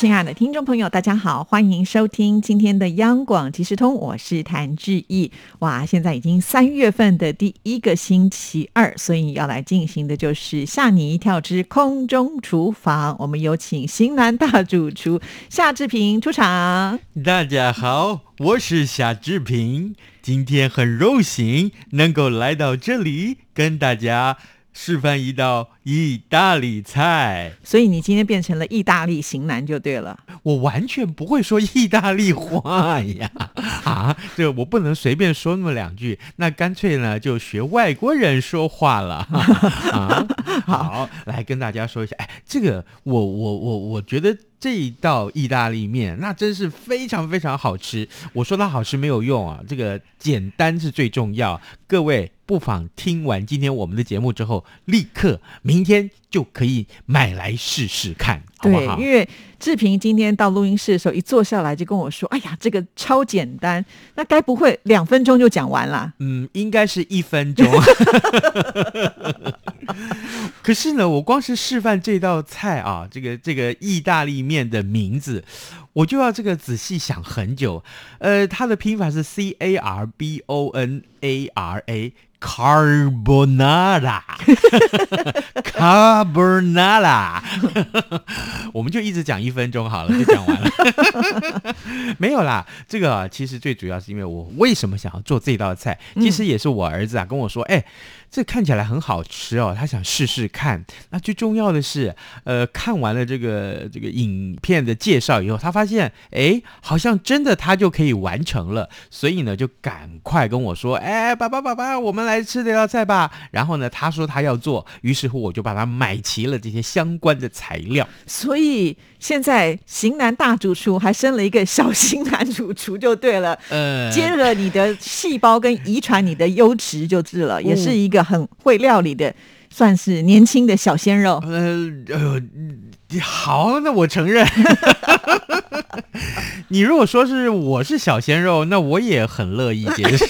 亲爱的听众朋友，大家好，欢迎收听今天的央广即时通，我是谭志毅。哇，现在已经三月份的第一个星期二，所以要来进行的就是吓你一跳之空中厨房。我们有请型男大主厨夏志平出场。大家好，我是夏志平，今天很荣幸能够来到这里跟大家。示范一道意大利菜，所以你今天变成了意大利型男就对了。我完全不会说意大利话呀！啊，这我不能随便说那么两句，那干脆呢就学外国人说话了。啊，好，来跟大家说一下，哎，这个我我我我觉得。这一道意大利面，那真是非常非常好吃。我说它好吃没有用啊，这个简单是最重要。各位不妨听完今天我们的节目之后，立刻明天就可以买来试试看，好不好？因为志平今天到录音室的时候，一坐下来就跟我说：“哎呀，这个超简单，那该不会两分钟就讲完了？”嗯，应该是一分钟。可是呢，我光是示范这道菜啊，这个这个意大利面的名字，我就要这个仔细想很久。呃，它的拼法是 C A R B O N A R A，Carbonara，Carbonara，我们就一直讲一分钟好了，就讲完了。没有啦，这个其实最主要是因为我为什么想要做这道菜，其实也是我儿子啊跟我说，哎。这看起来很好吃哦，他想试试看。那最重要的是，呃，看完了这个这个影片的介绍以后，他发现，哎，好像真的他就可以完成了。所以呢，就赶快跟我说，哎，爸爸爸爸，我们来吃这道菜吧。然后呢，他说他要做，于是乎我就把他买齐了这些相关的材料。所以现在型男大主厨还生了一个小型男主厨，就对了。呃，接了你的细胞跟遗传你的优质就治了，也是一个。很会料理的，算是年轻的小鲜肉。呃呃，好，那我承认。你如果说是我是小鲜肉，那我也很乐意接受。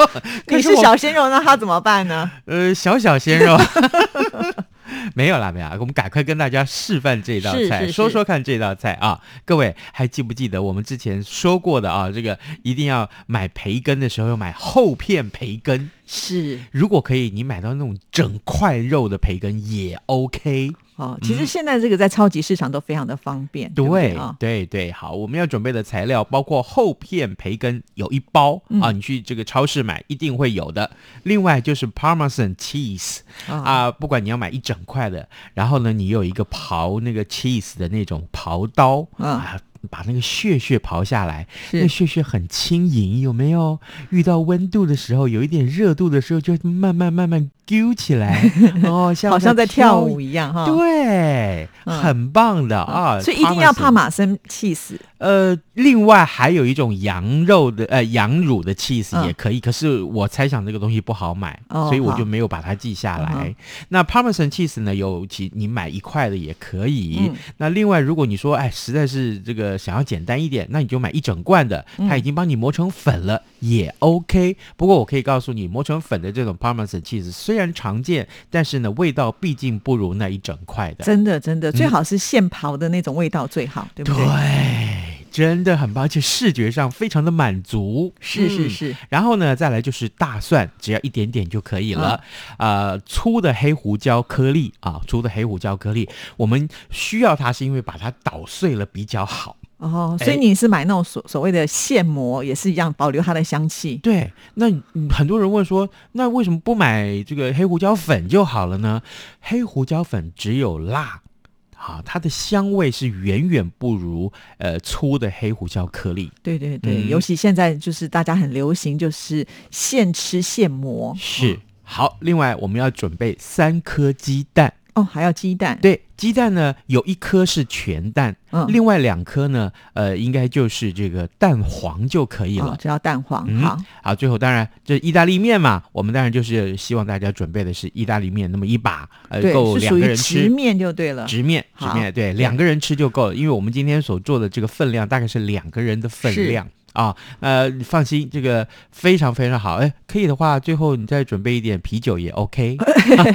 你是小鲜肉，那他怎么办呢？呃，小小鲜肉。没有啦，没有啦，我们赶快跟大家示范这道菜，说说看这道菜啊！各位还记不记得我们之前说过的啊？这个一定要买培根的时候要买厚片培根，是。如果可以，你买到那种整块肉的培根也 OK。哦，其实现在这个在超级市场都非常的方便。对对对，好，我们要准备的材料包括厚片培根有一包啊，你去这个超市买一定会有的。另外就是 Parmesan cheese 啊，不管你要买一整块的，然后呢，你有一个刨那个 cheese 的那种刨刀啊。把那个屑屑刨下来，那屑屑很轻盈，有没有？遇到温度的时候，有一点热度的时候，就慢慢慢慢揪起来，哦，像好像在跳舞一样哈。对，很棒的啊！所以一定要帕马森气死。呃，另外还有一种羊肉的，呃，羊乳的 cheese 也可以，可是我猜想这个东西不好买，所以我就没有把它记下来。那 Parmesan cheese 呢？有其你买一块的也可以。那另外，如果你说，哎，实在是这个想要简单一点，那你就买一整罐的，它已经帮你磨成粉了，也 OK。不过我可以告诉你，磨成粉的这种 Parmesan cheese 虽然常见，但是呢，味道毕竟不如那一整块的。真的，真的，最好是现刨的那种味道最好，对不对？对。真的很棒，而且视觉上非常的满足。是是是，然后呢，再来就是大蒜，只要一点点就可以了。呃，粗的黑胡椒颗粒啊，粗的黑胡椒颗粒，我们需要它是因为把它捣碎了比较好。哦，所以你是买那种所所谓的现磨，也是一样保留它的香气。对，那很多人问说，那为什么不买这个黑胡椒粉就好了呢？黑胡椒粉只有辣。啊，它的香味是远远不如呃粗的黑胡椒颗粒。对对对，尤其现在就是大家很流行，就是现吃现磨。是好，另外我们要准备三颗鸡蛋。哦，还要鸡蛋，对，鸡蛋呢有一颗是全蛋，嗯。另外两颗呢，呃，应该就是这个蛋黄就可以了。哦，只要蛋黄，嗯好，好，最后当然这意大利面嘛，我们当然就是希望大家准备的是意大利面，那么一把，呃，够两个人吃。直面就对了，直面，直面，对，两个人吃就够了，因为我们今天所做的这个分量大概是两个人的分量啊。呃，你放心，这个非常非常好。哎，可以的话，最后你再准备一点啤酒也 OK。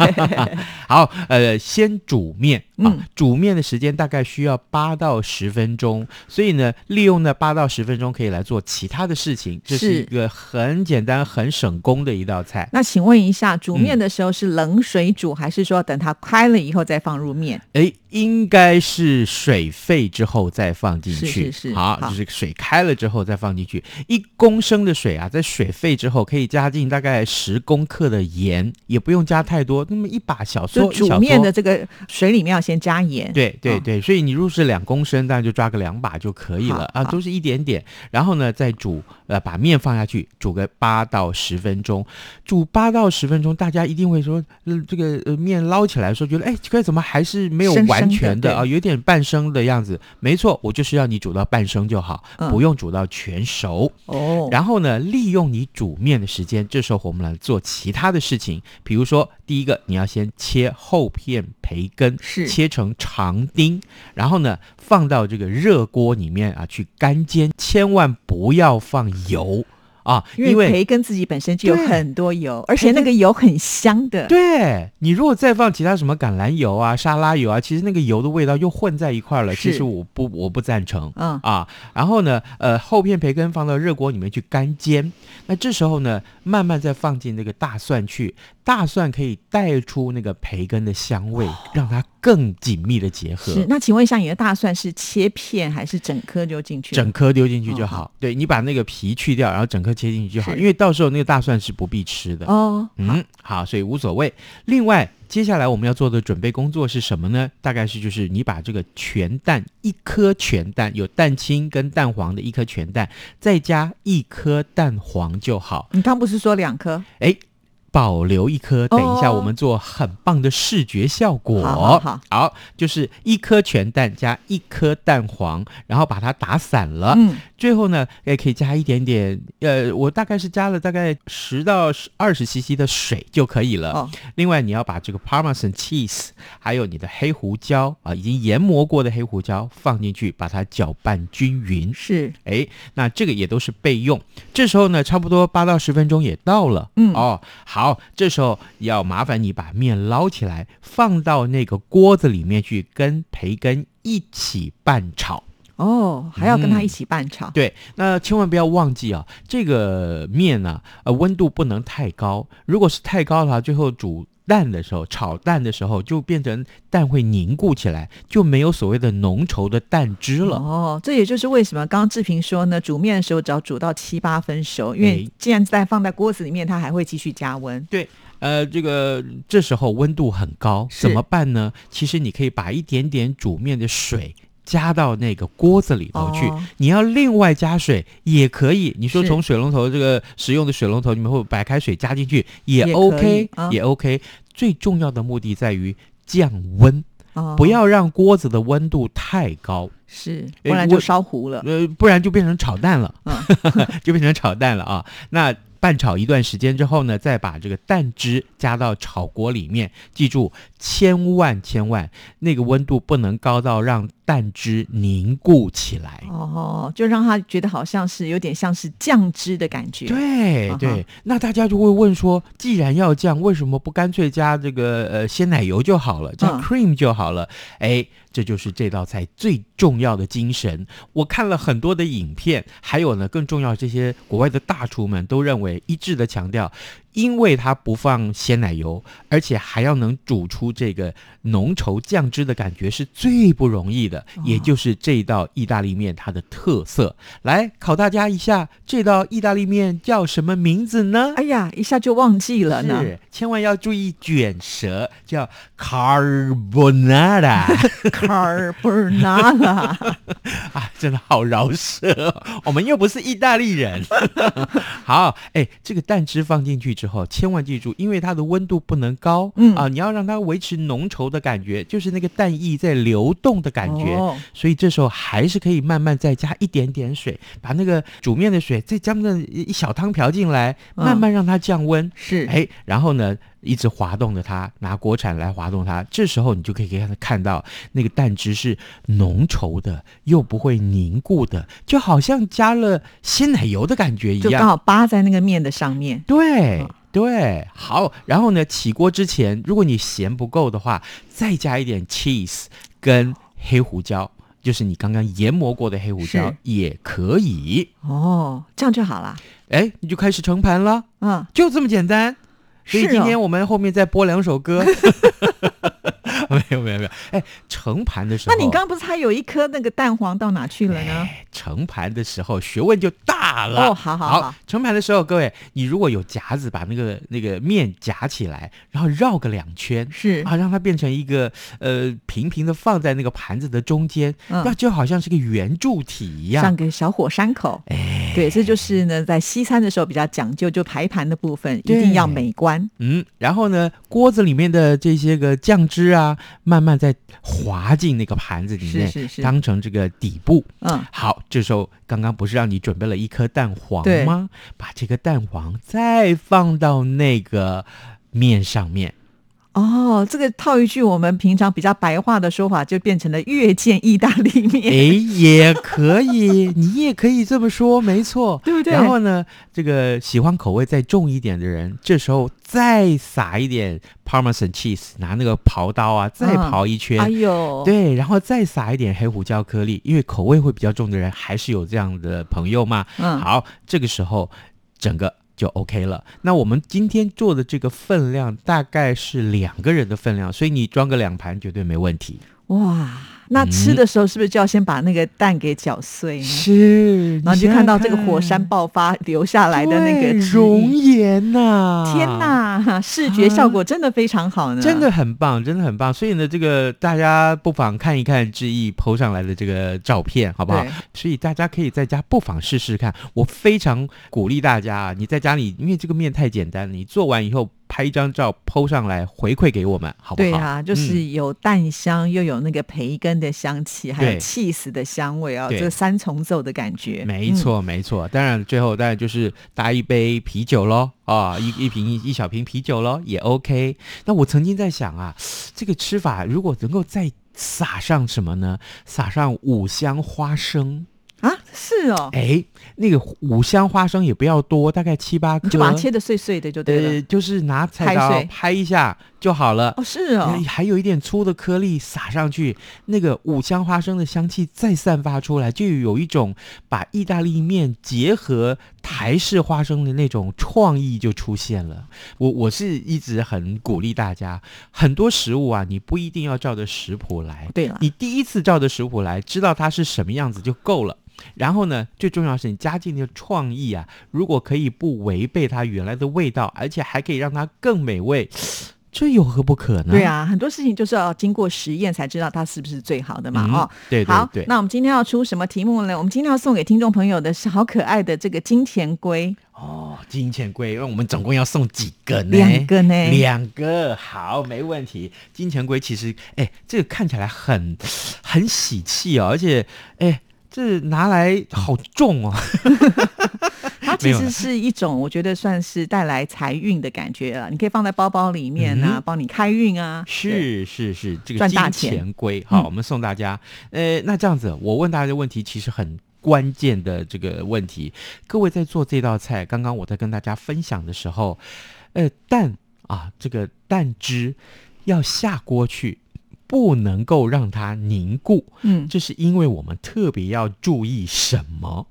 好，呃，先煮面啊，嗯煮面的时间大概需要八到十分钟，所以呢，利用那八到十分钟可以来做其他的事情，这是是一个很简单、很省工的一道菜。那请问一下，煮嗯面的时候是冷水煮，还是说等它开了以后再放入面？哎，应该是水沸之后再放进去。是是是好，好就是水开了之后再放进去。一公升的水啊，在水沸之后可以加进大概十公克的盐，也不用加太多，那么一把小就撮，一小煮面的这个水里面要先加盐，哦对对对，所以你如果是两公升，当然就抓个两把就可以了啊，都是一点点。然后呢，再煮，呃，把面放下去，煮个八到十分钟。煮八到十分钟，大家一定会说，呃，这个呃面捞起来的时候，觉得哎，这个，怎么还是没有完生生的对全的啊，有点半生的样子。没错，我就是要你煮到半生就好，嗯。不用煮到全熟。哦，然后呢，利用你煮面的时间，这时候我们来做其他的事情，比如说，第一个你要先切厚片培根，是。切成长丁，然后呢放到这个热锅里面啊去干煎，千万不要放油啊，因为培根自己本身就有很多油，而且那个油很香的，对你如果再放其他什么橄榄油啊、沙拉油啊，其实那个油的味道又混在一块儿了。其实我不我不赞成。嗯，啊，然后呢，呃，厚片培根放到热锅里面去干煎，那这时候呢，慢慢再放进那个大蒜去，大蒜可以带出那个培根的香味，让它更紧密的结合。是。那请问一下，你的大蒜是切片还是整颗丢进去？整颗丢进去就哦好，对你把那个皮去掉，然后整颗切进去就好，因为到时候那个大蒜是不必吃的。哦，嗯，好，所以无所谓。另外，接下来我们要做的准备工作是什么呢？大概是就是你把这个全蛋一颗全蛋，有蛋清跟蛋黄的一颗全蛋，再加一颗蛋黄就好。你刚不是说两颗？哎。保留一颗，等一下哦我们做很棒的视觉效果。好好好就是一颗全蛋加一颗蛋黄，然后把它打散了。嗯，最后呢，也可以加一点点，呃，我大概是加了大概十到二十 CC 的水就可以了。哦，另外，你要把这个 Parmesan cheese，还有你的黑胡椒啊，已经研磨过的黑胡椒放进去，把它搅拌均匀。是哎，那这个也都是备用。这时候呢，差不多八到十分钟也到了。嗯哦，好，这时候要麻烦你把面捞起来，放到那个锅子里面去，跟培根一起拌炒。哦，还要跟它嗯一起拌炒。对，那千万不要忘记啊，这个面呢、呃，温度不能太高。如果是太高的话，最后煮蛋的时候，炒蛋的时候，就变成蛋会凝固起来，就没有所谓的浓稠的蛋汁了。哦，这也就是为什么刚刚志平说呢，煮面的时候只要煮到七八分熟，因为哎既然在放在锅子里面，它还会继续加温。对呃，这个这时候温度很高，怎么办呢？其实你可以把一点点煮面的水加到那个锅子里头去。哦你要另外加水也可以，你说从水龙头这个使用的水龙头里面或白开水加进去也 OK，也 OK。最重要的目的在于降温，哦，不要让锅子的温度太高，是，哎不然就烧糊了。呃，不然就变成炒蛋了，嗯 就变成炒蛋了啊。那拌炒一段时间之后呢，再把这个蛋汁加到炒锅里面。记住，千万千万，那个温度不能高到让蛋汁凝固起来。哦，就让他觉得好像是有点像是酱汁的感觉。对对，那大家就会问说，既然要酱，为什么不干脆加这个呃鲜奶油就好了，加嗯 cream 就好了？哎、这就是这道菜最重要的精神。我看了很多的影片，还有呢，更重要，这些国外的大厨们都认为一致的强调，因为它不放鲜奶油，而且还要能煮出这个浓稠酱汁的感觉，是最不容易的，哦也就是这道意大利面它的特色。来考大家一下，这道意大利面叫什么名字呢？哎呀，一下就忘记了呢。是，千万要注意卷舌，叫 carbonara，carbonara，啊，真的好饶舌哦，我们又不是意大利人。好，哎，这个蛋汁放进去之之后，千万记住，因为它的温度不能高，嗯啊，你要让它维持浓稠的感觉，就是那个蛋液在流动的感觉。哦所以这时候还是可以慢慢再加一点点水，把那个煮面的水再加那一小汤瓢进来，嗯慢慢让它降温。是，哎，然后呢，一直滑动着它，拿锅铲来滑动它。这时候你就可以看看到那个蛋汁是浓稠的，又不会凝固的，就好像加了鲜奶油的感觉一样。就刚好扒在那个面的上面。对嗯对，好。然后呢，起锅之前，如果你嫌不够的话，再加一点 cheese 跟黑胡椒。就是你刚刚研磨过的黑胡椒也可以，哦，这样就好了。哎，你就开始盛盘了。嗯，就这么简单。所以今天我们后面再播两首歌。没有没有没有，哎，盛盘的时候，那你刚刚不是还有一颗那个蛋黄到哪去了呢？哎盛盘的时候学问就大了。哦好好好盛盘的时候，各位，你如果有夹子，把那个那个面夹起来，然后绕个两圈。是啊，让它变成一个呃平平的放在那个盘子的中间，嗯那就好像是个圆柱体一样像。个小火山口。哎，对，这就是呢，在西餐的时候比较讲究，就排盘的部分一定要美观。嗯，然后呢，锅子里面的这些个酱汁啊，慢慢再滑进那个盘子里面，是是是当成这个底部。嗯，好，这时候刚刚不是让你准备了一颗蛋黄吗？把这个蛋黄再放到那个面上面。哦，这个套一句我们平常比较白话的说法，就变成了越见意大利面。哎，也可以，你也可以这么说，没错，对不对然后呢，这个喜欢口味再重一点的人，这时候再撒一点 Parmesan cheese，拿那个刨刀啊，再嗯刨一圈。哎呦，对，然后再撒一点黑胡椒颗粒，因为口味会比较重的人，还是有这样的朋友嘛。嗯，好，这个时候整个就 OK 了。那我们今天做的这个分量大概是两个人的分量，所以你装个两盘绝对没问题。哇，那吃的时候是不是就要先把那个蛋给搅碎呢？是，然后就看到这个火山爆发留下来的那个熔液岩呐、天！哪，视觉效果真的非常好呢，真的很棒，真的很棒。所以呢，这个大家不妨看一看志毅 PO 上来的这个照片，好不好？所以大家可以在家不妨试试看。我非常鼓励大家啊，你在家里，因为这个面太简单了，你做完以后拍一张照 PO 上来回馈给我们，好不好？对啊，就是嗯有蛋香，又有那个培根的香气，还有对 cheese 的香味啊，对这三重奏的感觉。没错，没错。当然，最后当然就是搭一杯啤酒喽，啊，一一瓶一一小瓶啤酒喽，也 OK。那我曾经在想啊，这个吃法如果能够再撒上什么呢？撒上五香花生。是哦，哎，那个五香花生也不要多，大概七八颗，你就把它切的碎碎的就对了。呃，就是拿菜刀拍一下就好了。哦，是哦哎，还有一点粗的颗粒撒上去，那个五香花生的香气再散发出来，就有一种把意大利面结合台式花生的那种创意就出现了。我我是一直很鼓励大家，很多食物啊，你不一定要照着食谱来，对了，你第一次照着食谱来，知道它是什么样子就够了。然后呢，最重要是你加进的创意啊，如果可以不违背它原来的味道，而且还可以让它更美味，这有何不可呢？对，啊，很多事情就是要经过实验才知道它是不是最好的嘛。嗯哦，对对好对，那我们今天要出什么题目呢？我们今天要送给听众朋友的是好可爱的这个金钱龟，哦，金钱龟，因为我们总共要送几个呢？两个呢两个，好，没问题。金钱龟其实，哎，这个看起来很很喜气哦，而且，哎，这拿来好重哦。它其实是一种我觉得算是带来财运的感觉了。你可以放在包包里面啊，嗯帮你开运啊。是是是，这个金赚大钱好，嗯我们送大家。呃，那这样子，我问大家的问题其实很关键的这个问题，各位在做这道菜，刚刚我在跟大家分享的时候，呃，蛋啊，这个蛋汁要下锅去。不能够让它凝固，嗯，这是因为我们特别要注意什么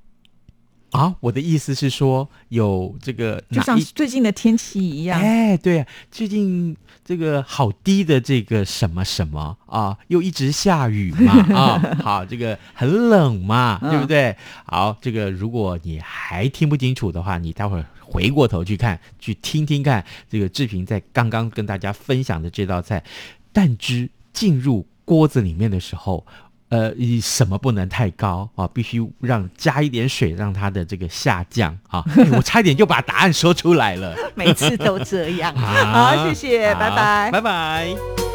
啊？我的意思是说，有这个就像最近的天气一样。哎，对、啊，最近这个好低的这个什么什么啊，又一直下雨嘛 啊，好，这个很冷嘛，嗯对不对？好，这个如果你还听不清楚的话，你待会儿回过头去看，去听听看这个志平在刚刚跟大家分享的这道菜，蛋汁进入锅子里面的时候。呃，以什么不能太高啊？必须让加一点水，让它的这个下降啊！哎我差一点就把答案说出来了。每次都这样。好 好，谢谢，拜好拜。拜拜。